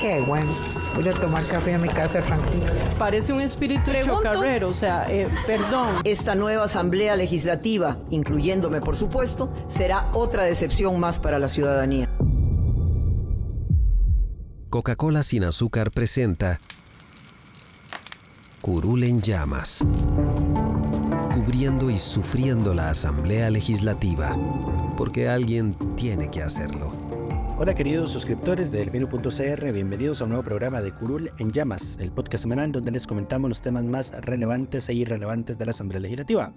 Qué bueno. Voy a tomar café a mi casa tranquilo. Parece un espíritu chocarrero, o sea, eh, perdón. Esta nueva Asamblea Legislativa, incluyéndome por supuesto, será otra decepción más para la ciudadanía. Coca-Cola sin azúcar presenta Curul en llamas, cubriendo y sufriendo la Asamblea Legislativa, porque alguien tiene que hacerlo. Hola queridos suscriptores de Delfino.cr, bienvenidos a un nuevo programa de Curul en Llamas, el podcast semanal donde les comentamos los temas más relevantes e irrelevantes de la Asamblea Legislativa.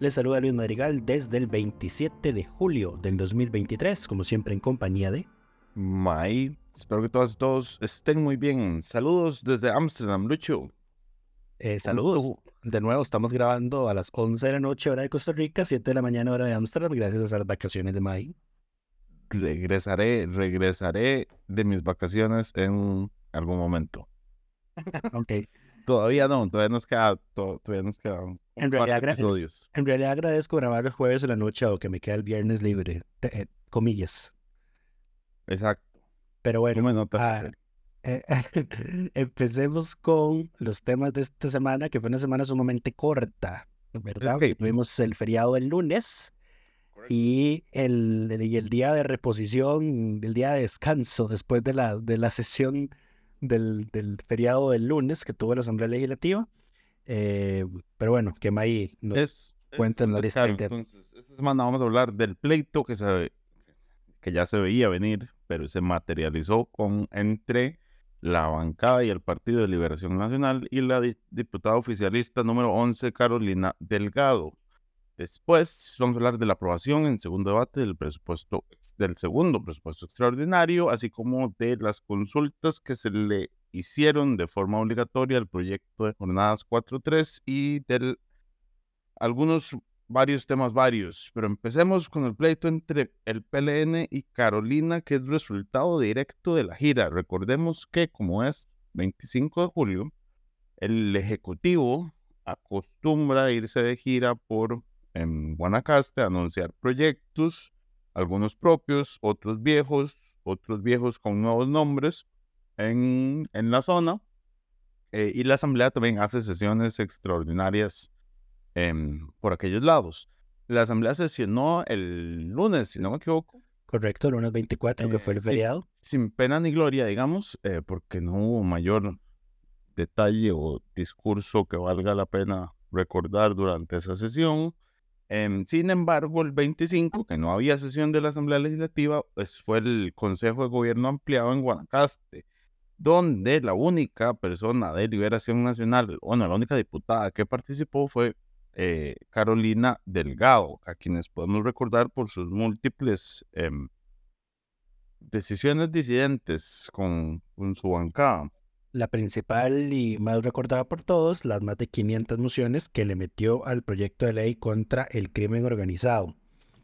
Les saluda Luis Madrigal desde el 27 de julio del 2023, como siempre en compañía de... May, espero que todas y todos estén muy bien. Saludos desde Ámsterdam, Lucho. Eh, saludos. De nuevo, estamos grabando a las 11 de la noche hora de Costa Rica, 7 de la mañana hora de Ámsterdam, gracias a las vacaciones de May regresaré, regresaré de mis vacaciones en algún momento. ok. Todavía no, todavía nos queda, todavía nos quedan en realidad, episodios. En, realidad agradezco grabar el jueves en la noche o que me quede el viernes libre, eh, comillas. Exacto. Pero bueno, ah, eh, empecemos con los temas de esta semana, que fue una semana sumamente corta, ¿verdad? Tuvimos el feriado el lunes y el, el día de reposición, el día de descanso después de la, de la sesión del, del feriado del lunes que tuvo la Asamblea Legislativa. Eh, pero bueno, que May nos cuenta en la lista. entonces, esta semana vamos a hablar del pleito que, se, que ya se veía venir, pero se materializó con entre la bancada y el Partido de Liberación Nacional y la diputada oficialista número 11, Carolina Delgado. Después vamos a hablar de la aprobación en segundo debate del presupuesto, del segundo presupuesto extraordinario, así como de las consultas que se le hicieron de forma obligatoria al proyecto de jornadas 4.3 y de algunos varios temas varios. Pero empecemos con el pleito entre el PLN y Carolina, que es resultado directo de la gira. Recordemos que como es 25 de julio, el Ejecutivo acostumbra irse de gira por en Guanacaste anunciar proyectos, algunos propios, otros viejos, otros viejos con nuevos nombres en, en la zona. Eh, y la Asamblea también hace sesiones extraordinarias por aquellos lados. La Asamblea sesionó el lunes, si no me equivoco. Correcto, el lunes 24, que fue el eh, feriado. Sin, pena ni gloria, digamos, eh, porque no hubo mayor detalle o discurso que valga la pena recordar durante esa sesión. Em, sin embargo, el 25, que no había sesión de la Asamblea Legislativa, pues fue el Consejo de Gobierno ampliado en Guanacaste, donde la única persona de Liberación Nacional, bueno, la única diputada que participó fue eh, Carolina Delgado, a quienes podemos recordar por sus múltiples em, decisiones disidentes con, con su bancada la principal y más recordada por todos, las más de 500 mociones que le metió al proyecto de ley contra el crimen organizado.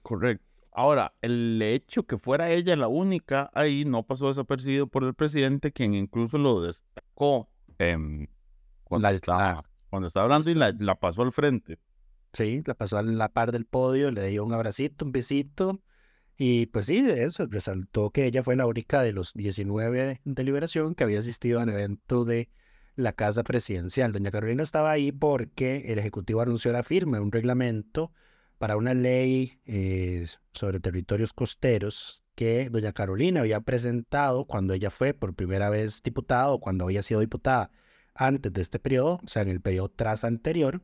Correcto. Ahora, el hecho que fuera ella la única ahí no pasó desapercibido por el presidente, quien incluso lo destacó cuando, estaba, cuando estaba hablando y la, la pasó al frente. Sí, la pasó a la par del podio, le dio un abracito, un besito y pues sí, eso resaltó que ella fue la única de los 19 de liberación que había asistido al evento de la Casa Presidencial. Doña Carolina estaba ahí porque el Ejecutivo anunció la firma de un reglamento para una ley eh, sobre territorios costeros que doña Carolina había presentado cuando ella fue por primera vez diputada o cuando había sido diputada antes de este periodo, o sea, en el periodo tras anterior,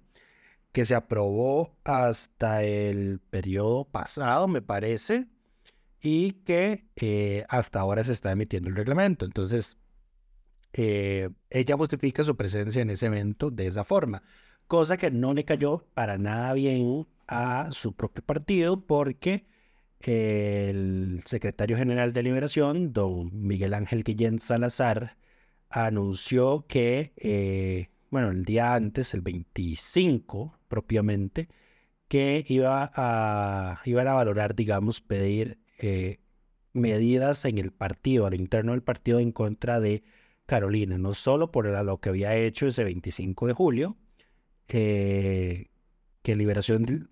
que se aprobó hasta el periodo pasado, me parece, y que eh, hasta ahora se está emitiendo el reglamento. Entonces, eh, ella justifica su presencia en ese evento de esa forma, cosa que no le cayó para nada bien a su propio partido porque el secretario general de Liberación, don Miguel Ángel Guillén Salazar, anunció que, eh, bueno, el día antes, el 25 propiamente, que iba a, iban a valorar, digamos, pedir eh, medidas en el partido, al interno del partido, en contra de Carolina, no solo por lo que había hecho ese 25 de julio, eh, que Liberación,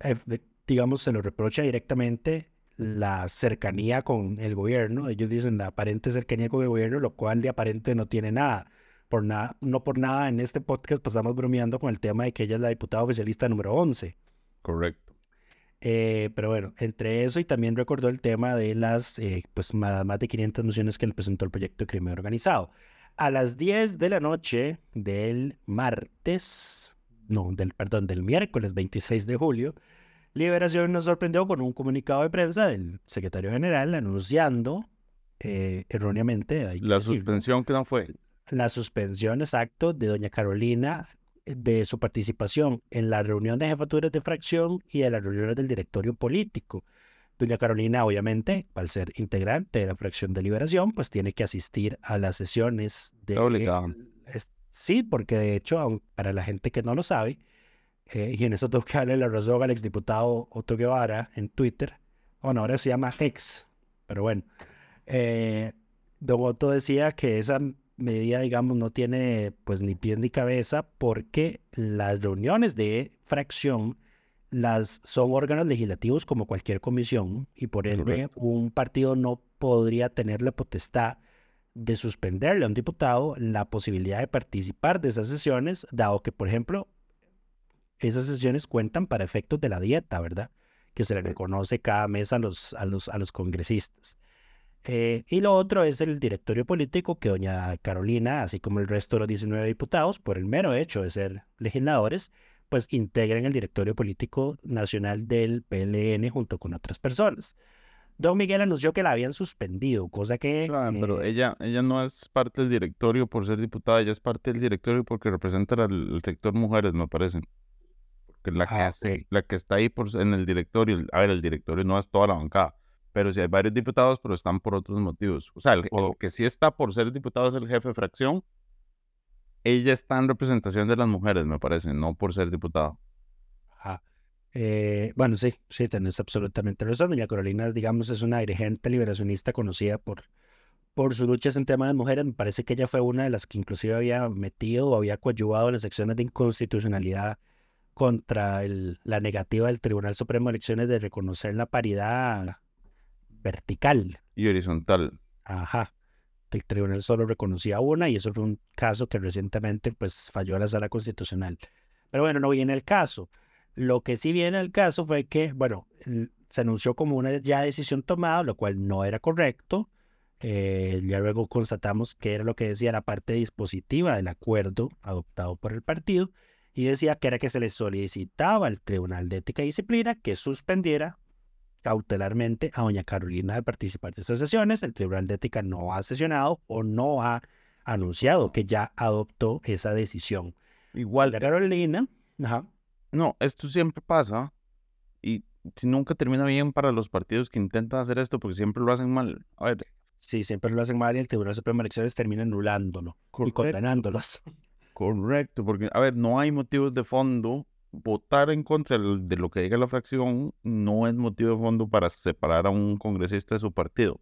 digamos, se lo reprocha directamente la cercanía con el gobierno. Ellos dicen la aparente cercanía con el gobierno, lo cual de aparente no tiene nada. Por nada, no por nada en este podcast pasamos bromeando con el tema de que ella es la diputada oficialista número 11. Correcto. Eh, pero bueno, entre eso y también recordó el tema de las eh, pues más, de 500 mociones que le presentó el proyecto de crimen organizado. A las 10 de la noche del martes, no, del, perdón, del miércoles 26 de julio, Liberación nos sorprendió con un comunicado de prensa del secretario general anunciando eh, erróneamente. La suspensión que no fue. La suspensión, exacto, de doña Carolina de su participación en la reunión de jefaturas de fracción y en las reuniones del directorio político. Doña Carolina, obviamente, al ser integrante de la fracción de liberación, pues tiene que asistir a las sesiones de... Obligado. sí, porque de hecho, para la gente que no lo sabe, eh, y en eso tengo que darle la razón al exdiputado Otto Guevara en Twitter. Bueno, ahora se llama Hex, pero bueno. Eh, Don Otto decía que esa medida, digamos, no tiene pues ni pies ni cabeza porque las reuniones de fracción las son órganos legislativos como cualquier comisión y por ende un partido no podría tener la potestad de suspenderle a un diputado la posibilidad de participar de esas sesiones, dado que, por ejemplo, esas sesiones cuentan para efectos de la dieta, ¿verdad? Que se le reconoce cada mes a los, a los, a los congresistas. Eh, y lo otro es el directorio político que doña Carolina, así como el resto de los 19 diputados, por el mero hecho de ser legisladores, pues integran el directorio político nacional del PLN junto con otras personas. Don Miguel anunció que la habían suspendido, cosa que... Claro, pero eh, ella, ella no es parte del directorio por ser diputada, ella es parte del directorio porque representa al sector mujeres, me parece la, que, ah, la que está ahí por, en el directorio, a ver, el directorio no es toda la bancada, pero si hay varios diputados, pero están por otros motivos. O sea, el, que sí está por ser diputado es el jefe de fracción. Ella está en representación de las mujeres, me parece, no por ser diputado. Eh, bueno, sí, sí, tenés absolutamente razón. Doña Carolina, digamos, es una dirigente liberacionista conocida por, por sus luchas en temas de mujeres. Me parece que ella fue una de las que inclusive había metido o había coadyuvado en las secciones de inconstitucionalidad contra el, la negativa del Tribunal Supremo de Elecciones de reconocer la paridad vertical. Y horizontal. Ajá. El tribunal solo reconocía una y eso fue un caso que recientemente pues falló la sala constitucional. Pero bueno, no viene el caso. Lo que sí viene el caso fue que, bueno, se anunció como una ya decisión tomada, lo cual no era correcto. Eh, ya luego constatamos que era lo que decía la parte dispositiva del acuerdo adoptado por el partido y decía que era que se le solicitaba al Tribunal de Ética y Disciplina que suspendiera cautelarmente a doña Carolina de participar de esas sesiones. El Tribunal de Ética no ha sesionado o no ha anunciado que ya adoptó esa decisión. Igual. Carolina, ajá. No, esto siempre pasa y nunca termina bien para los partidos que intentan hacer esto porque siempre lo hacen mal. A ver. Sí, siempre lo hacen mal y el Tribunal Supremo de Elecciones termina anulándolo y condenándolos. Correcto, porque, a ver, no hay motivos de fondo. Votar en contra de lo que diga la fracción no es motivo de fondo para separar a un congresista de su partido.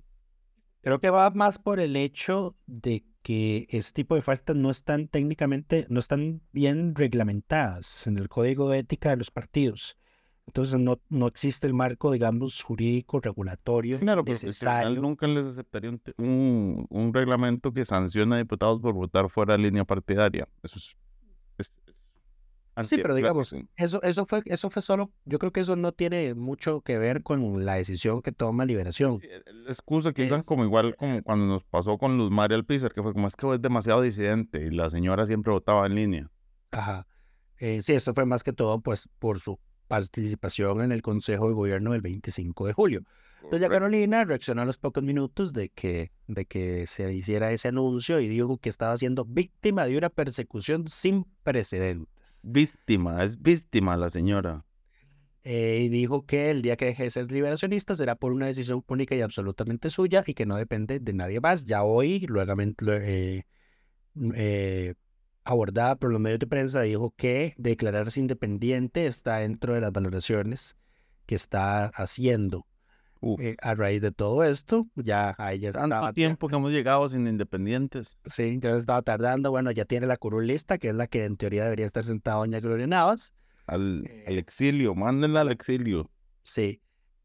Creo que va más por el hecho de que este tipo de faltas no están técnicamente, no están bien reglamentadas en el código de ética de los partidos. Entonces no, no existe el marco, digamos, jurídico, regulatorio claro, necesario. nunca les aceptaría un, un, reglamento que sancione a diputados por votar fuera de línea partidaria. Eso es... sí, pero digamos, eso, eso, fue, eso fue solo, yo creo que eso no tiene mucho que ver con la decisión que toma Liberación. la excusa que es, como igual como cuando nos pasó con Luz María Alpizar, que fue como es que es demasiado disidente y la señora siempre votaba en línea. Ajá. Eh, sí, esto fue más que todo pues por su participación en el Consejo de Gobierno del 25 de julio. Doña Carolina reaccionó a los pocos minutos de que, de que se hiciera ese anuncio y dijo que estaba siendo víctima de una persecución sin precedentes. Víctima, es víctima la señora. eh, y dijo que el día que deje de ser liberacionista será por una decisión única y absolutamente suya y que no depende de nadie más. Ya hoy, luego, eh, eh, abordada por los medios de prensa, dijo que declararse independiente está dentro de las valoraciones que está haciendo. Eh, a raíz de todo esto, ya a ella Tanto tiempo que hemos llegado sin independientes. Sí, ya estaba tardando. Bueno, ya tiene la curulista, que es la que en teoría debería estar sentada doña Gloria Navas. Al, al exilio, mándenla al exilio. Sí.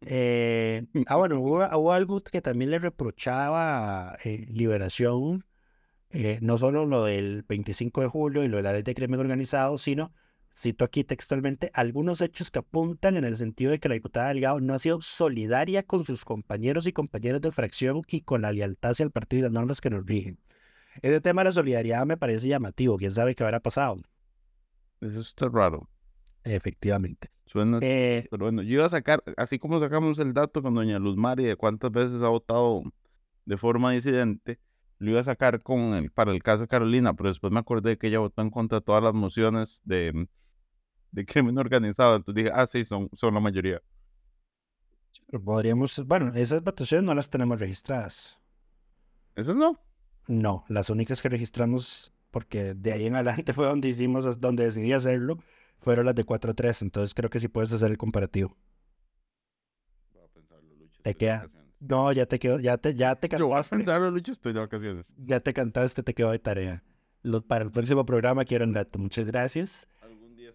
Eh, ah, bueno, hubo, algo que también le reprochaba eh, Liberación, eh, no solo lo del 25 de julio y lo de la ley de crimen organizado, sino cito aquí textualmente, algunos hechos que apuntan en el sentido de que la diputada Delgado no ha sido solidaria con sus compañeros y compañeras de fracción y con la lealtad hacia el partido y las normas que nos rigen. Ese tema de la solidaridad me parece llamativo, quién sabe qué habrá pasado. Eso está raro. Efectivamente. Suena, eh, pero bueno, yo iba a sacar, así como sacamos el dato con doña Luz Mari de cuántas veces ha votado de forma disidente, lo iba a sacar con el, para el caso de Carolina, pero después me acordé que ella votó en contra de todas las mociones de, de crimen organizado. Entonces dije, ah, sí, son, son la mayoría. Podríamos, bueno, esas votaciones no las tenemos registradas. ¿Esas no? No, las únicas que registramos, porque de ahí en adelante fue donde hicimos, donde decidí hacerlo, fueron las de 4-3. Entonces creo que sí puedes hacer el comparativo. Te queda. No, ya te quedó, ya te, ya te cantaste. Yo voy a pensarlo, Lucho, estoy de vacaciones. Ya te cantaste, te quedó de tarea. para el próximo programa quiero un dato. Muchas gracias.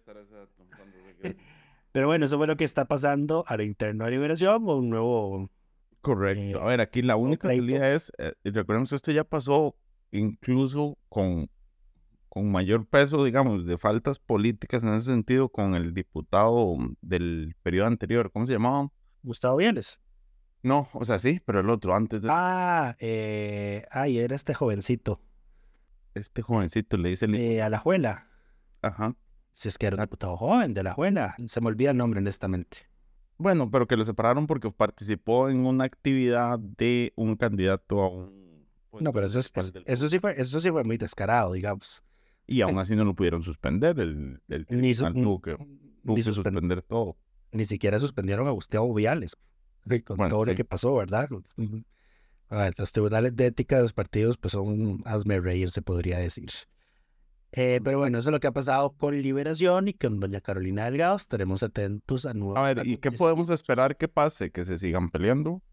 Pero bueno, eso fue lo que está pasando a la interna de liberación o un nuevo. Correcto. Eh, a ver, aquí la única salida es, eh, recordemos, esto ya pasó incluso con, con mayor peso, digamos, de faltas políticas en ese sentido con el diputado del periodo anterior. ¿Cómo se llamaba? Gustavo Vienes. No, o sea, sí, pero el otro antes de. Ah, eh, ay, era este jovencito. Este jovencito le dice. Eh, a la juela. Ajá. Si es que era un diputado joven de la Juela. Se me olvida el nombre, honestamente. Bueno, pero que lo separaron porque participó en una actividad de un candidato a un. no, pero eso, eso, sí fue, eso sí fue muy descarado, digamos. Y aún así no lo pudieron suspender. El, el ni, tuvo que, suspender todo. Ni siquiera suspendieron a Gustavo Viales. Con todo lo que pasó, ¿verdad? A ver, los tribunales de ética de los partidos, pues son hazme reír, se podría decir. Eh, pero bueno, eso es lo que ha pasado con Liberación y con doña Carolina Delgado. Estaremos atentos a nuevos. A ver, ¿y qué podemos esperar que pase? ¿Que se sigan peleando?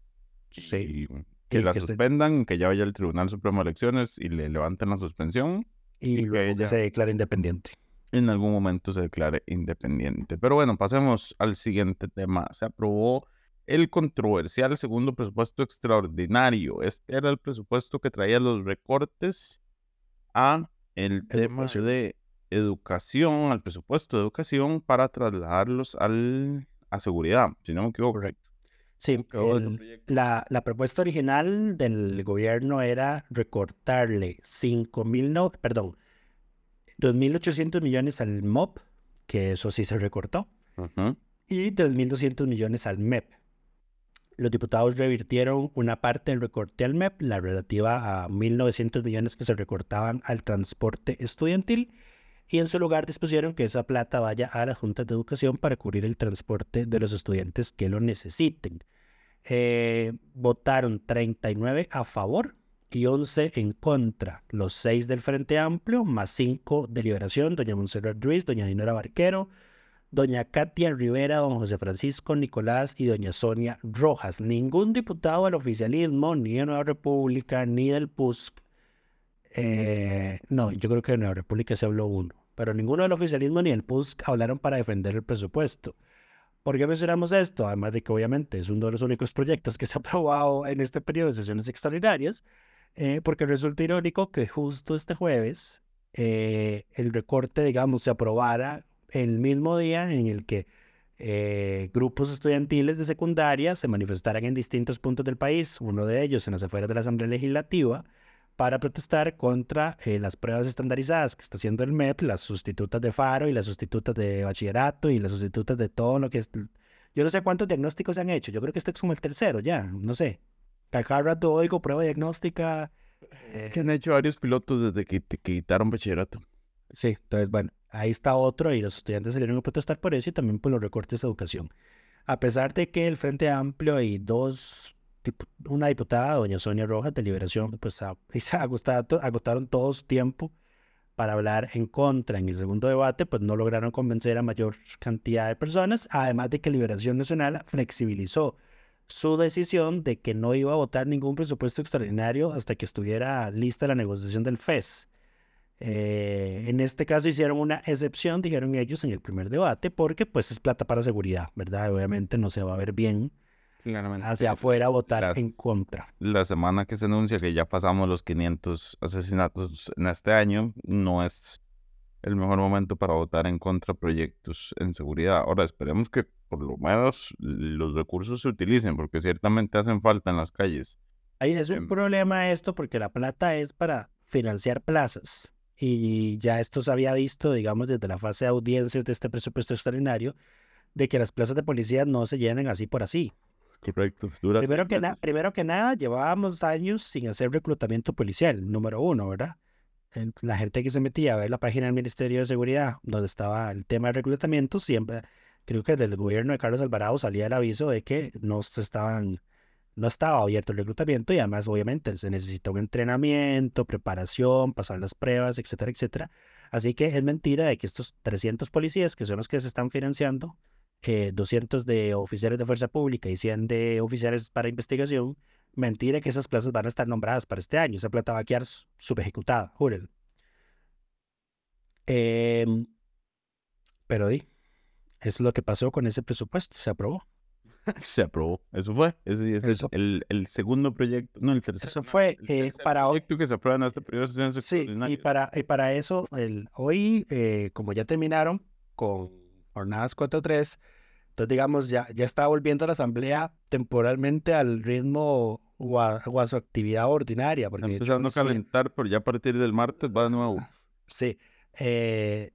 Sí. que la suspendan, que ya vaya el Tribunal Supremo de Elecciones y le levanten la suspensión. Y, que ella se declare independiente. En algún momento se declare independiente. Pero bueno, pasemos al siguiente tema. Se aprobó el controversial segundo presupuesto extraordinario. Este era el presupuesto que traía los recortes a el tema de educación, al presupuesto de educación para trasladarlos al, a seguridad, si no me equivoco. Correcto. Sí, la, la, propuesta original del gobierno era recortarle 5 mil, no, perdón, 2.800 millones al MOP, que eso sí se recortó, y 3.200 millones al MEP. Los diputados revirtieron una parte del recorte al MEP, la relativa a 1.900 millones que se recortaban al transporte estudiantil, y en su lugar dispusieron que esa plata vaya a las juntas de educación para cubrir el transporte de los estudiantes que lo necesiten. Eh, votaron 39 a favor y 11 en contra. Los 6 del Frente Amplio, más 5 de Liberación, doña Monserrat Ruiz, doña Dinora Barquero, doña Katia Rivera, don José Francisco Nicolás y doña Sonia Rojas. Ningún diputado del oficialismo, ni de Nueva República, ni del PUSC. Eh, no, yo creo que de Nueva República se habló uno, pero ninguno del oficialismo ni del PUSC hablaron para defender el presupuesto. ¿Por qué mencionamos esto? Además de que obviamente es uno de los únicos proyectos que se ha aprobado en este periodo de sesiones extraordinarias, eh, porque resulta irónico que justo este jueves eh, el recorte, digamos, se aprobara el mismo día en el que eh, grupos estudiantiles de secundaria se manifestaran en distintos puntos del país, uno de ellos en las afueras de la Asamblea Legislativa, para protestar contra eh, las pruebas estandarizadas que está haciendo el MEP, las sustitutas de Faro y las sustitutas de bachillerato y las sustitutas de todo lo que es... Yo no sé cuántos diagnósticos se han hecho, yo creo que este es como el tercero ya, no sé. Cada rato oigo prueba diagnóstica. Es que han hecho varios pilotos desde que, que quitaron bachillerato. Sí, entonces bueno, ahí está otro y los estudiantes salieron a protestar por eso y también por los recortes de educación. A pesar de que el Frente Amplio y dos, una diputada, doña Sonia Rojas de Liberación, pues agotaron todo su tiempo para hablar en contra en el segundo debate, pues no lograron convencer a mayor cantidad de personas, además de que Liberación Nacional flexibilizó su decisión de que no iba a votar ningún presupuesto extraordinario hasta que estuviera lista la negociación del FES. Eh, en este caso hicieron una excepción, dijeron ellos en el primer debate, porque pues es plata para seguridad, ¿verdad? Obviamente no se va a ver bien hacia afuera votar en contra. La semana que se anuncia que ya pasamos los 500 asesinatos en este año, no es el mejor momento para votar en contra proyectos en seguridad. Ahora esperemos que por lo menos los recursos se utilicen, porque ciertamente hacen falta en las calles. Ahí es un em problema esto, porque la plata es para financiar plazas. Y ya esto se había visto, digamos, desde la fase de audiencias de este presupuesto extraordinario, de que las plazas de policía no se llenen así por así. Correcto. Primero que, primero que nada, llevábamos años sin hacer reclutamiento policial, número uno, ¿verdad? La gente que se metía a ver la página del Ministerio de Seguridad, donde estaba el tema de reclutamiento, siempre, creo que desde el gobierno de Carlos Alvarado salía el aviso de que no se estaban, no estaba abierto el reclutamiento y además, obviamente, se necesita un entrenamiento, preparación, pasar las pruebas, etcétera, etcétera. Así que es mentira de que estos 300 policías, que son los que se están financiando, 200 de oficiales de fuerza pública y 100 de oficiales para investigación, mentira que esas plazas van a estar nombradas para este año. Esa plata va a quedar subejecutada, júrenlo. Em, pero di, es lo que pasó con ese presupuesto, se aprobó. Se aprobó, eso fue. Eso, es El, el, segundo proyecto, no, el tercero. Eso fue eh, para hoy. que se aprueba en este periodo Sí, y para, y para eso, el, hoy, eh, como ya terminaron con jornadas 4-3, entonces, digamos, ya, ya está volviendo la asamblea temporalmente al ritmo o a, su actividad ordinaria. Porque empezando a calentar, pero ya a partir del martes va de nuevo. Sí. Eh,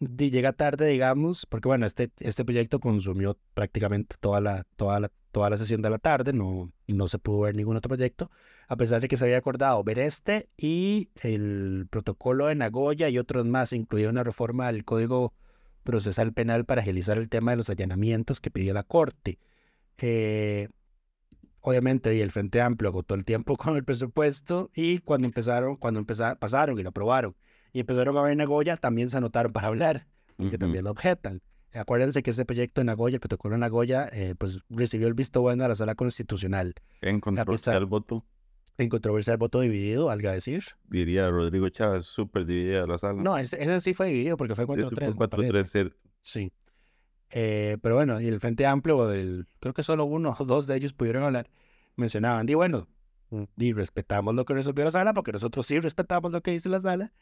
llega tarde, digamos, porque bueno, este, este proyecto consumió prácticamente toda la, toda la, toda la sesión de la tarde, no, no se pudo ver ningún otro proyecto, a pesar de que se había acordado ver este y el protocolo de Nagoya y otros más, incluida una reforma del Código procesal penal para agilizar el tema de los allanamientos que pidió la Corte. Eh, obviamente, y el Frente Amplio agotó el tiempo con el presupuesto y cuando empezaron, cuando empezaron, pasaron y lo aprobaron y empezaron a ver Nagoya, también se anotaron para hablar, porque también lo objetan. Acuérdense que ese proyecto de Nagoya, el protocolo de Nagoya, eh, pues recibió el visto bueno a la sala constitucional. En controversia el voto. En controversia el voto dividido, algo a decir. Diría Rodrigo Chávez, súper dividida la sala. No, ese, sí fue dividido porque fue 4-3. 4-3, cierto. Sí. Eh, pero bueno, y el Frente Amplio, el, creo que solo uno o dos de ellos pudieron hablar, mencionaban, y bueno, y respetamos lo que resolvió la sala, porque nosotros sí respetamos lo que dice la sala,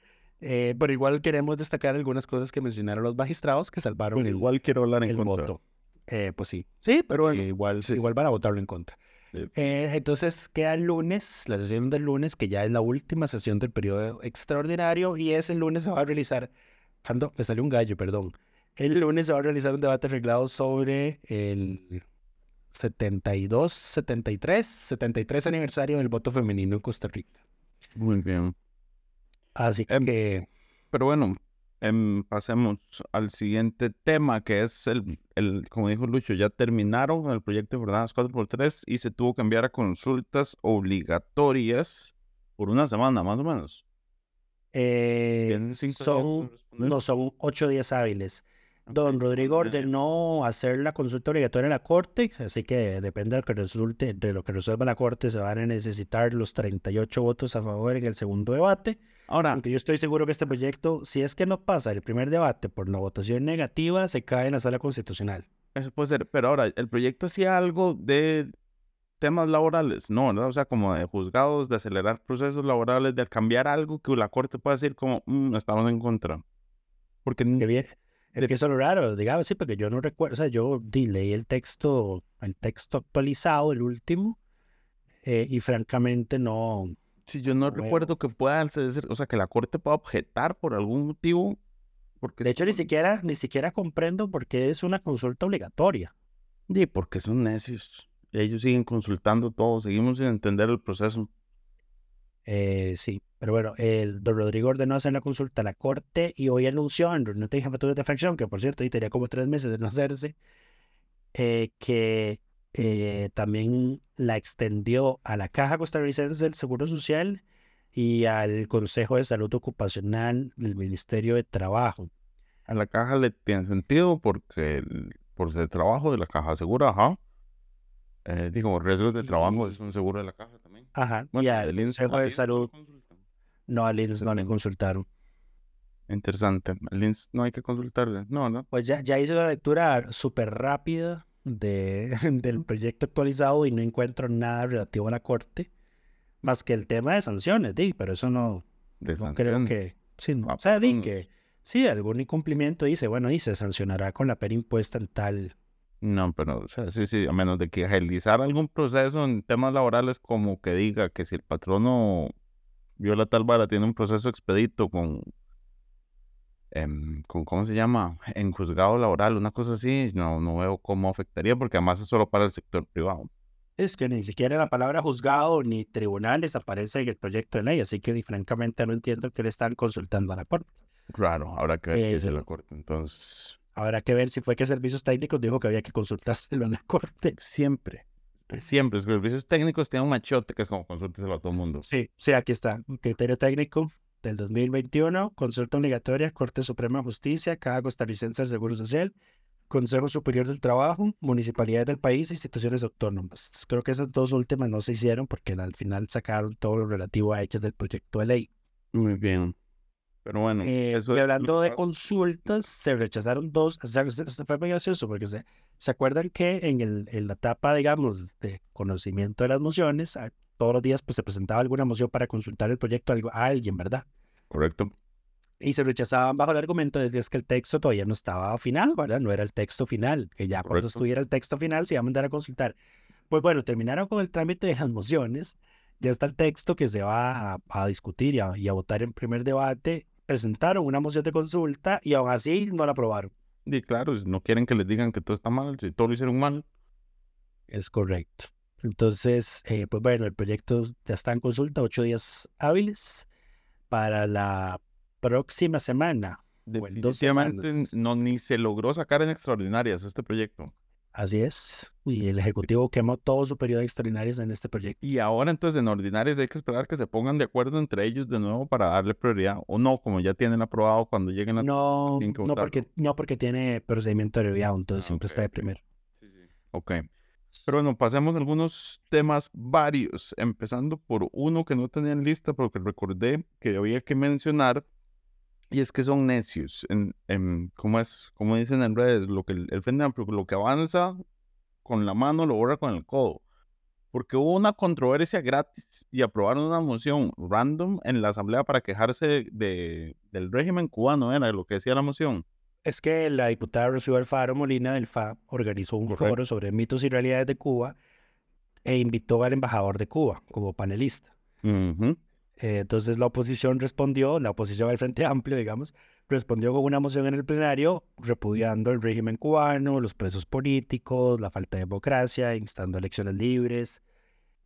eh, pero igual queremos destacar algunas cosas que mencionaron los magistrados que salvaron el, igual quiero hablar en el contra. voto. Eh, pues sí, sí, pero igual, igual van a votarlo en contra. Eh, entonces queda el lunes, la sesión del lunes, que ya es la última sesión del periodo extraordinario, y ese lunes se va a realizar, ando, me salió un gallo, perdón. El lunes se va a realizar un debate arreglado sobre el 72, 73, 73 aniversario del voto femenino en Costa Rica. Muy bien. Así em, que... Pero bueno, em, pasemos al siguiente tema, que es el, el, como dijo Lucho, ya terminaron el proyecto de jornadas 4x3 y se tuvo que enviar a consultas obligatorias por una semana, más o menos. Eh, son, no, son ocho días hábiles. Don Rodrigo ordenó hacer la consulta obligatoria en la Corte, así que depende de lo que resulte, de lo que resuelva la Corte, se van a necesitar los 38 votos a favor en el segundo debate. Ahora, aunque yo estoy seguro que este proyecto, si es que no pasa el primer debate por la votación negativa, se cae en la sala constitucional. Eso puede ser, pero ahora, ¿el proyecto hacía algo de temas laborales? No, ¿no? O sea, como de juzgados, de acelerar procesos laborales, de cambiar algo que la Corte pueda decir como, mm, estamos en contra. Porque... Es que, bien, es que eso es lo raro, digamos, sí, porque yo no recuerdo, o sea, yo leí el texto, el texto actualizado, el último, eh, y francamente no, si yo no recuerdo que pueda decir, o sea, que la corte pueda objetar por algún motivo. Porque de hecho, ni siquiera, ni siquiera comprendo por qué es una consulta obligatoria. Sí, porque son necios. Ellos siguen consultando todo, seguimos sin entender el proceso. Eh, sí, pero bueno, el don Rodrigo ordenó hacer la consulta a la corte y hoy anunció en reunión de jefaturas de fracción, que por cierto, ahí tenía como tres meses de no hacerse, eh, que eh, también la extendió a la Caja Costarricense del Seguro Social y al Consejo de Salud Ocupacional del Ministerio de Trabajo. A la caja le tiene sentido porque el- por el trabajo de la caja segura, ajá. Eh, digo, riesgos de trabajo es un seguro de la caja también. Ajá, y Bueno, al el INS- Consejo al de Salud, no al INS no le consultaron. Interesante. El INS no hay que consultarle. No, no. Pues ya, ya hice la lectura súper rápida de, del proyecto actualizado y no encuentro nada relativo a la corte, más que el tema de sanciones, di, pero eso no, De no creo que, sí, no, Ah, o sea, di vamos. que sí, algún incumplimiento dice, bueno, y se sancionará con la pena impuesta en tal, No, pero, o sea, sí, sí, a menos de que agilizar algún proceso en temas laborales, como que diga que si el patrono viola tal vara, tiene un proceso expedito con, em, con, ¿cómo se llama? En juzgado laboral, una cosa así, no, no veo cómo afectaría, porque además es solo para el sector privado. es que ni siquiera la palabra juzgado ni tribunales aparece en el proyecto de ley, así que francamente no entiendo que le están consultando a la corte. Raro, habrá que ver qué dice Eh, la corte. Entonces, Habrá que ver si fue que Servicios Técnicos dijo que había que consultárselo a la corte. siempre, siempre, los servicios técnicos tienen un machote que es como consúlteselo a todo el mundo. Sí, sí, aquí está. Un criterio técnico del 2021, consulta obligatoria, Corte Suprema de Justicia, Caja Costarricense del Seguro Social, Consejo Superior del Trabajo, municipalidades del país, instituciones autónomas. Creo que esas dos últimas no se hicieron porque al final sacaron todo lo relativo a hechos del proyecto de ley. Muy bien. Pero bueno, Eh, eso y es hablando que de consultas, se rechazaron dos. O sea, se- se fue muy gracioso porque se, se acuerdan que en, el, en la etapa, digamos, de conocimiento de las mociones, todos los días pues, se presentaba alguna moción para consultar el proyecto a alguien, ¿verdad? Correcto. Y se rechazaban bajo el argumento de que es que el texto todavía no estaba final, ¿verdad? No era el texto final, que ya cuando estuviera el texto final se iba a mandar a consultar. Pues bueno, terminaron con el trámite de las mociones, ya está el texto que se va a, a discutir y a, y a votar en primer debate. Presentaron una moción de consulta y aún así no la aprobaron. Y claro, no quieren que les digan que todo está mal, si todo lo hicieron mal. Es correcto. Entonces, eh, pues bueno, el proyecto ya está en consulta, ocho días hábiles para la próxima semana. Definitivamente no ni se logró sacar en extraordinarias este proyecto. Así es. Y el Ejecutivo quemó todo su periodo de extraordinarios en este proyecto. Y ahora entonces en ordinarias hay que esperar que se pongan de acuerdo entre ellos de nuevo para darle prioridad o no, como ya tienen aprobado cuando lleguen las... No, no porque, no porque tiene procedimiento abreviado, entonces Ah, siempre está de primero. Ok. Pero bueno, pasemos a algunos temas varios, empezando por uno que no tenía en lista, pero que recordé que había que mencionar, y es que son necios. En, ¿cómo es? Como dicen en redes, lo que el, el Frente Amplio, lo que avanza con la mano lo borra con el codo. Porque hubo una controversia gratis y aprobaron una moción random en la Asamblea para quejarse de- del régimen cubano, era lo que decía la moción. Es que la diputada Rocío Alfaro Molina del FA organizó un Correcto. foro sobre mitos y realidades de Cuba e invitó al embajador de Cuba como panelista. Eh, entonces la oposición respondió, la oposición al Frente Amplio, digamos, respondió con una moción en el plenario repudiando el régimen cubano, los presos políticos, la falta de democracia, instando a elecciones libres,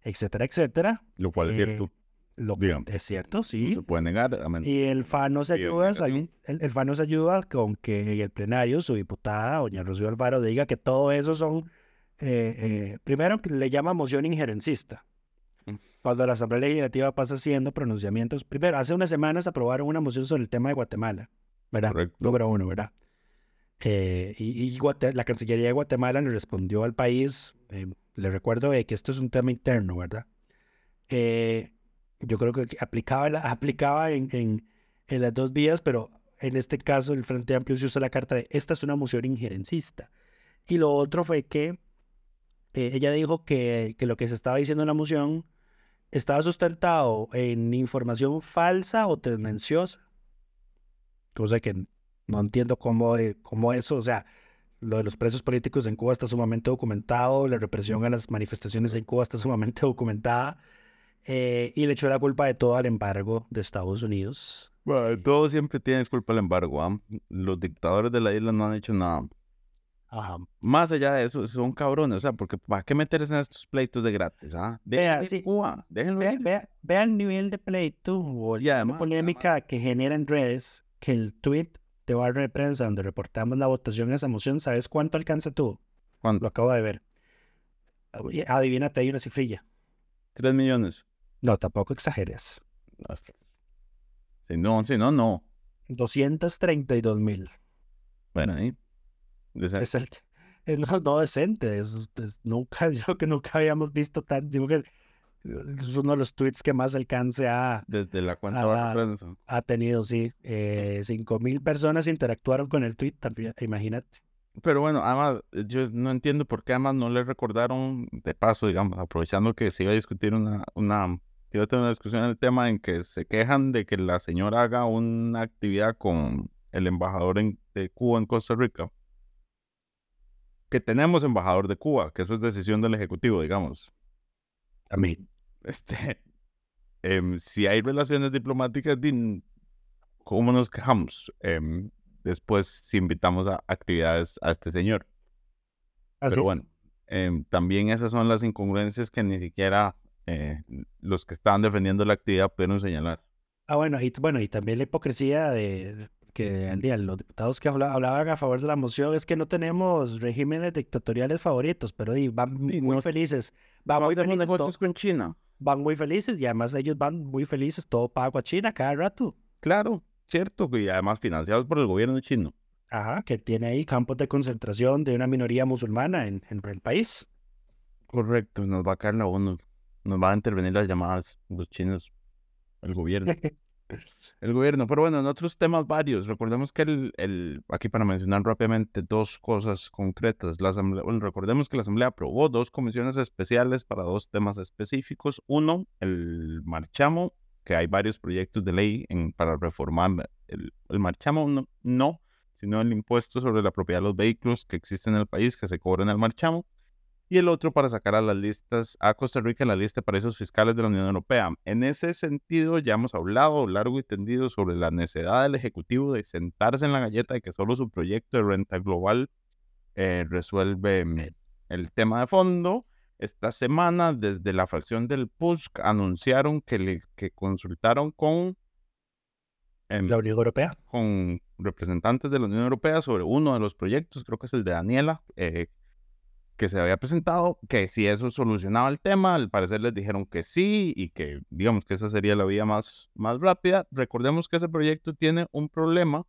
etcétera, etcétera. Lo cual es Eh, cierto. Lo Digamos. es cierto, No sí. se puede negar. a menos- Y el FA nos ayuda, el, el nos ayuda con que en el plenario su diputada, doña Rocío Alfaro, diga que todo eso son, eh, eh, primero que le llama moción injerencista. Mm. Cuando la Asamblea Legislativa pasa haciendo pronunciamientos, primero, hace unas semanas aprobaron una moción sobre el tema de Guatemala, ¿verdad? Correcto. Número uno, ¿verdad? Eh, y y la Cancillería de Guatemala le respondió al país, eh, le recuerdo eh, que esto es un tema interno, ¿verdad? Eh, yo creo que aplicaba, aplicaba en, en, en las dos vías, pero en este caso el Frente Amplio se usó la carta de esta es una moción injerencista. Y lo otro fue que eh, ella dijo que, que lo que se estaba diciendo en la moción estaba sustentado en información falsa o tendenciosa. Cosa que no entiendo cómo, eh, cómo eso, o sea, lo de los presos políticos en Cuba está sumamente documentado, la represión a las manifestaciones en Cuba está sumamente documentada, eh, y le echó la culpa de todo al embargo de Estados Unidos. Bueno, todo siempre tiene culpa el embargo. ¿ah? Los dictadores de la isla no han hecho nada. Ajá. Más allá de eso, son cabrones, o sea, porque ¿para qué meterse en estos pleitos de gratis? Ah? Vea, sí. Cuba, déjenlo Vea, vea, vea el nivel de pleito o la además, polémica que genera en redes que el tweet de barra de prensa donde reportamos la votación de esa moción, ¿sabes cuánto alcance tuvo? ¿Cuánto? Lo acabo de ver. Adivínate, hay una cifrilla. Tres millones. No, tampoco exageres. Si no, si no, no. 232 mil. Bueno, ahí. Desa- Es el, es no, no decente. Es, es- nunca, yo creo que nunca habíamos visto tan. Digo que es uno de los tweets que más alcance ha, Desde la cuenta prensa. ha tenido, sí. Eh, 5 mil personas interactuaron con el tweet, también, imagínate. Pero bueno, además, eh, yo no entiendo por qué además no le recordaron, de paso, digamos, aprovechando que se iba a discutir una, una, a tener una discusión en el tema en que se quejan de que la señora haga una actividad con el embajador en- de Cuba en Costa Rica. Que tenemos embajador de Cuba, que eso es decisión del Ejecutivo, digamos. Amén. Este, em, si hay relaciones diplomáticas, ¿cómo nos quejamos? Em, después, si invitamos a actividades a este señor. Así Pero bueno, em, también esas son las incongruencias que ni siquiera eh, los que estaban defendiendo la actividad pudieron señalar. Ah, bueno, y bueno, y también la hipocresía de, que al día los diputados que habla- hablaban a favor de la moción es que no tenemos regímenes dictatoriales favoritos, pero di, van muy no- felices, van No muy felices, con China. van muy felices y además ellos van muy felices, todo pago a China cada rato. Claro, cierto, y además financiados por el gobierno chino. Ajá, que tiene ahí campos de concentración de una minoría musulmana en, en el país. Correcto, nos va a caer la ONU. Nos van a intervenir las llamadas, los chinos, el gobierno. El gobierno, pero bueno, en otros temas varios. Recordemos que el, el aquí para mencionar rápidamente dos cosas concretas. La asamblea, bueno, recordemos que la Asamblea aprobó dos comisiones especiales para dos temas específicos. Uno, el marchamo, que hay varios proyectos de ley en, para reformar el, el marchamo, no, no, sino el impuesto sobre la propiedad de los vehículos que existe en el país, que se cobra en el marchamo y el otro para sacar a las listas, a Costa Rica en la lista de paraísos fiscales de la Unión Europea. En ese sentido, ya hemos hablado largo y tendido sobre la necesidad del Ejecutivo de sentarse en la galleta de que solo su proyecto de renta global eh, resuelve mm, el tema de fondo. Esta semana, desde la fracción del PUSC, anunciaron que, le, que consultaron con em, La Unión Europea. con representantes de la Unión Europea sobre uno de los proyectos, creo que es el de Daniela, eh, que se había presentado, que si eso solucionaba el tema, al parecer les dijeron que sí y que digamos que esa sería la vía más, más rápida. Recordemos que ese proyecto tiene un problema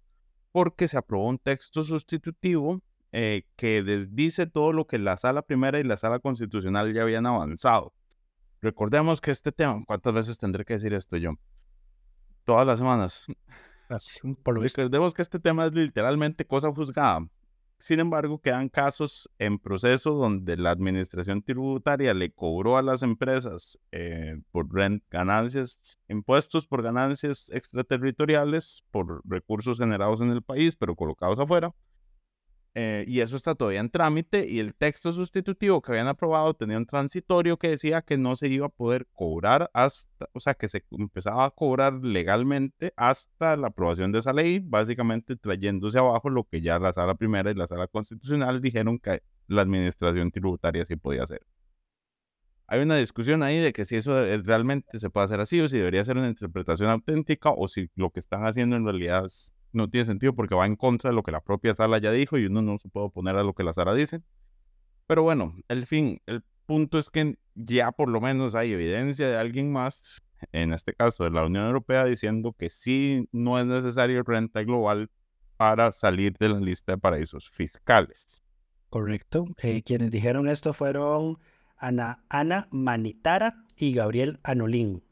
porque se aprobó un texto sustitutivo eh, que desdice todo lo que la sala primera y la sala constitucional ya habían avanzado. Recordemos que este tema, ¿cuántas veces tendré que decir esto yo? Todas las semanas. Así, por lo visto. Recordemos que este tema es literalmente cosa juzgada. Sin embargo, quedan casos en proceso donde la administración tributaria le cobró a las empresas eh, por ganancias, impuestos por ganancias extraterritoriales, por recursos generados en el país, pero colocados afuera. Eh, y eso está todavía en trámite y el texto sustitutivo que habían aprobado tenía un transitorio que decía que no se iba a poder cobrar hasta, o sea, que se empezaba a cobrar legalmente hasta la aprobación de esa ley, básicamente trayéndose abajo lo que ya la sala primera y la sala constitucional dijeron que la administración tributaria sí podía hacer. Hay una discusión ahí de que si eso realmente se puede hacer así o si debería ser una interpretación auténtica o si lo que están haciendo en realidad es- no tiene sentido porque va en contra de lo que la propia sala ya dijo y uno no se puede oponer a lo que la sala dice. Pero bueno, el fin, el punto es que ya por lo menos hay evidencia de alguien más, en este caso de la Unión Europea, diciendo que sí no es necesario renta global para salir de la lista de paraísos fiscales. Correcto. Eh, quienes dijeron esto fueron Ana, Ana Manitara y Gabriel Anolín.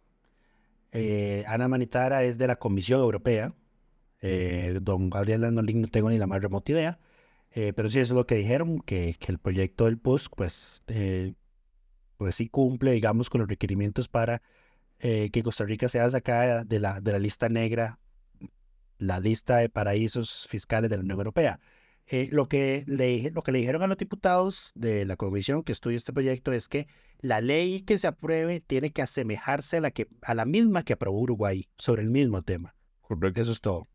Eh, Ana Manitara es de la Comisión Europea. Eh, don Gabriel no tengo ni la más remota idea. Eh, pero sí, eso es lo que dijeron, que, que el proyecto del PUSC, pues, eh, pues sí cumple, digamos, con los requerimientos para que Costa Rica sea sacada de la, de la lista negra, la lista de paraísos fiscales de la Unión Europea. Lo, que le, lo que le dijeron a los diputados de la comisión que estudia este proyecto es que la ley que se apruebe tiene que asemejarse a la, que, a la misma que aprobó Uruguay sobre el mismo tema. Correcto. Eso es todo.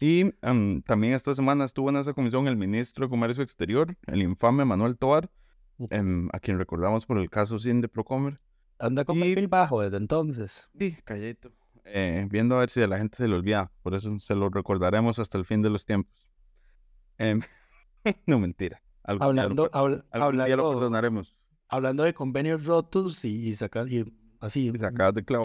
Y em, también esta semana estuvo en esa comisión el ministro de Comercio Exterior, el infame Manuel Tovar, em, a quien recordamos por el caso SIN de Procomer. Anda con perfil bajo desde entonces. Sí, calladito. Eh, viendo a ver si a la gente se le olvida. Por eso se lo recordaremos hasta el fin de los tiempos. Em, no, mentira. hablando, día lo perdonaremos. Hablando de convenios rotos y, y, y así. Y de clavo.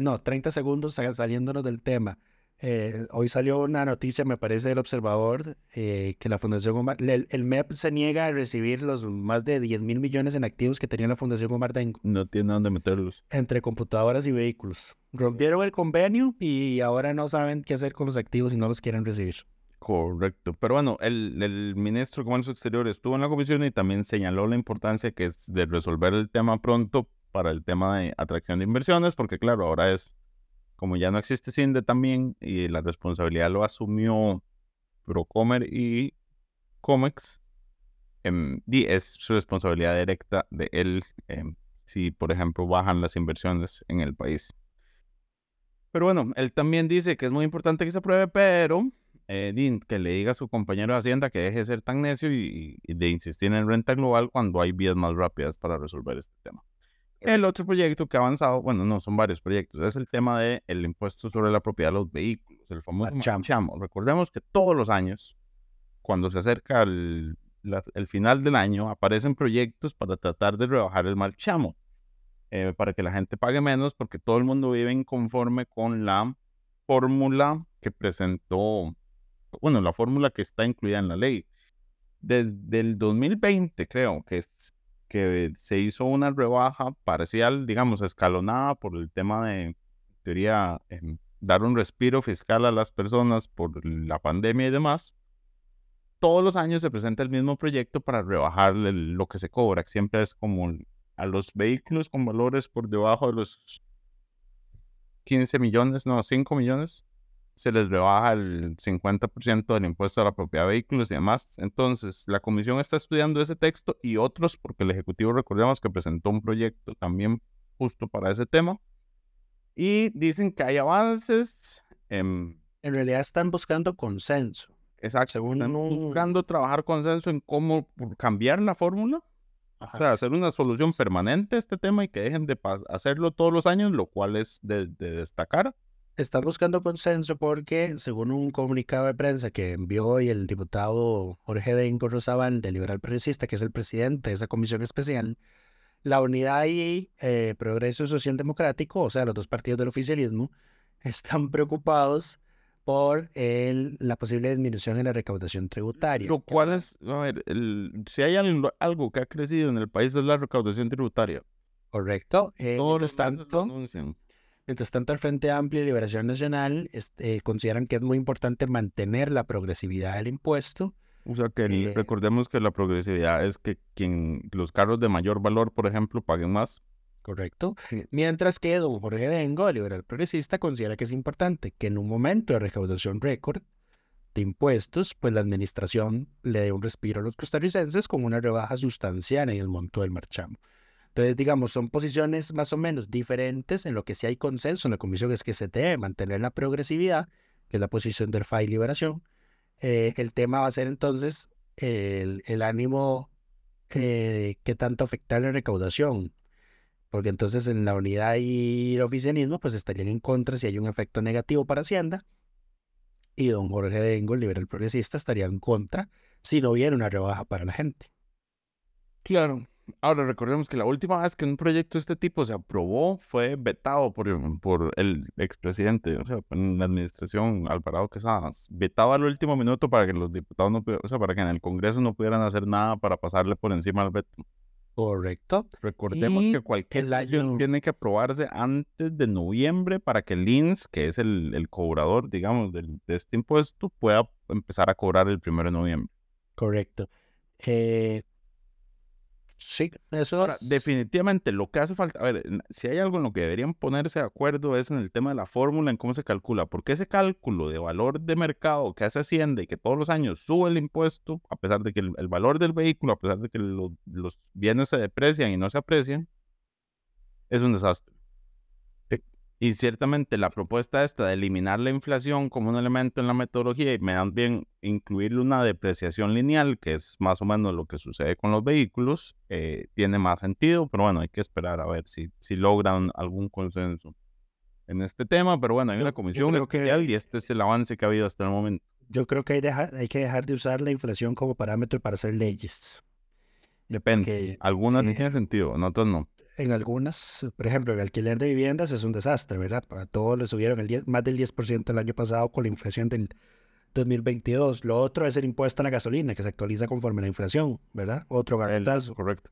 no, 30 segundos saliéndonos del tema. Eh, hoy salió una noticia, me parece, del observador, eh, que la Fundación Omar, el, MEP se niega a recibir los más de 10 mil millones en activos que tenía la Fundación Omar Dengo. No tiene dónde meterlos. Entre computadoras y vehículos. Rompieron el convenio y ahora no saben qué hacer con los activos y no los quieren recibir. Correcto. Pero bueno, el, el ministro de Comercio Exterior estuvo en la comisión y también señaló la importancia que es de resolver el tema pronto para el tema de atracción de inversiones, porque claro, ahora es como ya no existe CINDE también y la responsabilidad lo asumió Procomer y Comex, em, es su responsabilidad directa de él em, si, por ejemplo, bajan las inversiones en el país. Pero bueno, él también dice que es muy importante que se apruebe, pero eh, que le diga a su compañero de Hacienda que deje de ser tan necio y de insistir en renta global cuando hay vías más rápidas para resolver este tema. El otro proyecto que ha avanzado, bueno, no, son varios proyectos, es el tema del el impuesto sobre la propiedad de los vehículos, el famoso chamo. Recordemos que todos los años, cuando se acerca el, el, final del año, aparecen proyectos para tratar de rebajar el marchamo, eh, para que la gente pague menos, porque todo el mundo vive inconforme con la fórmula que presentó, bueno, la fórmula que está incluida en la ley. Desde el 2020, creo que que se hizo una rebaja parcial, digamos, escalonada por el tema de, teoría, em, dar un respiro fiscal a las personas por la pandemia y demás. Todos los años se presenta el mismo proyecto para rebajar lo que se cobra. Siempre es como a los vehículos con valores por debajo de los 15 millones, no, 5 millones, se les rebaja el 50% del impuesto a la propiedad de vehículos y demás. Entonces, la comisión está estudiando ese texto y otros, porque el Ejecutivo, recordemos que presentó un proyecto también justo para ese tema. Y dicen que hay avances. en realidad están buscando consenso. Exacto. Según están buscando trabajar consenso en cómo cambiar la fórmula. O sea, hacer una solución permanente a este tema y que dejen de hacerlo todos los años, lo cual es de destacar están buscando consenso porque, según un comunicado de prensa que envió hoy el diputado Jorge Dengo Rosabal, del Liberal Progresista, que es el presidente de esa comisión especial, la unidad y eh, Progreso Social Democrático, o sea, los dos partidos del oficialismo, están preocupados por el, la posible disminución en la recaudación tributaria. Lo cual es, a ver, si hay algo, que ha crecido en el país es la recaudación tributaria. Correcto. Eh, Todos tanto, Mientras tanto, el Frente Amplio y Liberación Nacional este, consideran que es muy importante mantener la progresividad del impuesto. O sea, que eh, recordemos que la progresividad es que quien los carros de mayor valor, por ejemplo, paguen más. Correcto. Mientras que don Jorge Dengo, el liberal progresista, considera que es importante que en un momento de recaudación récord de impuestos, pues la administración le dé un respiro a los costarricenses con una rebaja sustancial en el monto del marchamo. Entonces, digamos, son posiciones más o menos diferentes. En lo que sí hay consenso en la comisión es que se debe mantener la progresividad, que es la posición del FAI Liberación. Eh, el tema va a ser entonces el, ánimo eh, que tanto afectar la recaudación. Porque entonces en la unidad y el oficialismo pues estarían en contra si hay un efecto negativo para Hacienda. Y don Jorge Dengo, el liberal progresista, estaría en contra si no hubiera una rebaja para la gente. Claro, Ahora recordemos que la última vez que un proyecto de este tipo se aprobó fue vetado por, por el expresidente, o sea, en la administración Alvarado Quesada. Vetado al último minuto para que los diputados no o sea, para que en el Congreso no pudieran hacer nada para pasarle por encima al veto. Correcto. Recordemos que cualquier ley tiene que aprobarse antes de noviembre para que el INS, que es el, el cobrador, digamos, de este impuesto, pueda empezar a cobrar el primero de noviembre. Correcto. Eh, Sí, eso definitivamente lo que hace falta, a ver, si hay algo en lo que deberían ponerse de acuerdo es en el tema de la fórmula, en cómo se calcula, porque ese cálculo de valor de mercado que hace Hacienda y que todos los años sube el impuesto, a pesar de que el, valor del vehículo, a pesar de que los bienes se deprecian y no se aprecian, es un desastre. Y ciertamente la propuesta esta de eliminar la inflación como un elemento en la metodología y me dan bien incluirle una depreciación lineal, que es más o menos lo que sucede con los vehículos, eh, tiene más sentido, pero bueno, hay que esperar a ver si, si logran algún consenso en este tema, pero bueno, hay una comisión especial y este es el avance que ha habido hasta el momento. Yo creo que hay, hay que dejar de usar la inflación como parámetro para hacer leyes. Depende. algunas eh, tienen sentido, en otras no. En algunas, por ejemplo, el alquiler de viviendas es un desastre, ¿verdad? Para todos le subieron el más del 10% el año pasado con la inflación del 2022. Lo otro es el impuesto a la gasolina, que se actualiza conforme a la inflación, ¿verdad? Otro gargantazo. Correcto.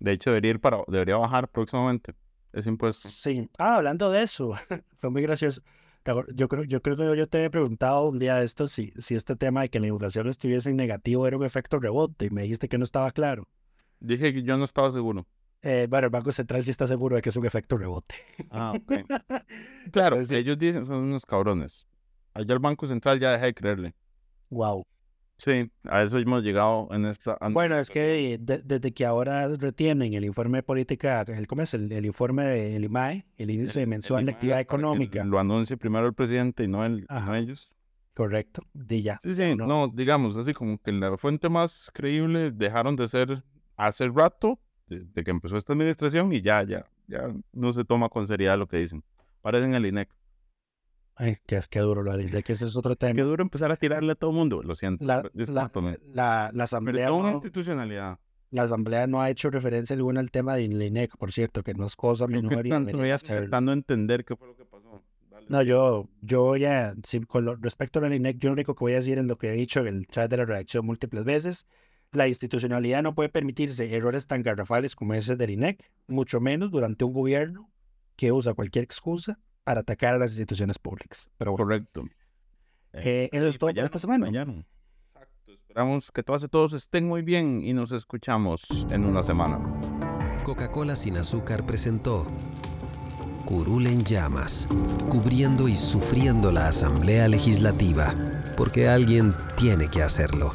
De hecho, debería, ir para, debería bajar próximamente ese impuesto. Sí. Ah, hablando de eso, fue muy gracioso. Yo creo, yo creo que yo te había preguntado un día de esto si, si este tema de que la inflación estuviese en negativo era un efecto rebote y me dijiste que no estaba claro. Dije que yo no estaba seguro. Eh, bueno, el Banco Central sí está seguro de que es un efecto rebote. Ah, ok. claro, ellos dicen son unos cabrones. Allá el Banco Central ya deja de creerle. Wow. Sí, a eso hemos llegado en esta... Bueno, es que desde que ahora retienen el informe de política, el, ¿cómo es? El, informe del IMAE, el índice mensual de actividad económica. Lo anuncie primero el presidente y no, el, ellos. Correcto, de ya. Sí, sí, no. digamos, así como que la fuente más creíble dejaron de ser hace rato, de, que empezó esta administración y ya, ya, ya no se toma con seriedad lo que dicen. Parecen el INEC. Ay, qué, qué duro lo de que ese es otro tema. Qué duro empezar a tirarle a todo el mundo, lo siento. La, la, la, asamblea. No, institucionalidad. La asamblea no ha hecho referencia alguna al tema del INEC, por cierto, que no es cosa menor. Estoy tratando de entender qué fue lo que pasó. No, yo, yo ya, con respecto al INEC, yo lo único que voy a decir es lo que he dicho en el chat de la redacción múltiples veces. La institucionalidad no puede permitirse errores tan garrafales como ese del INEC, mucho menos durante un gobierno que usa cualquier excusa para atacar a las instituciones públicas. Pero Correcto. Eh, eso es todo por esta semana. Exacto. Esperamos que todas y todos estén muy bien y nos escuchamos en una semana. Coca-Cola sin azúcar presentó Curul en llamas, cubriendo y sufriendo la Asamblea Legislativa, porque alguien tiene que hacerlo.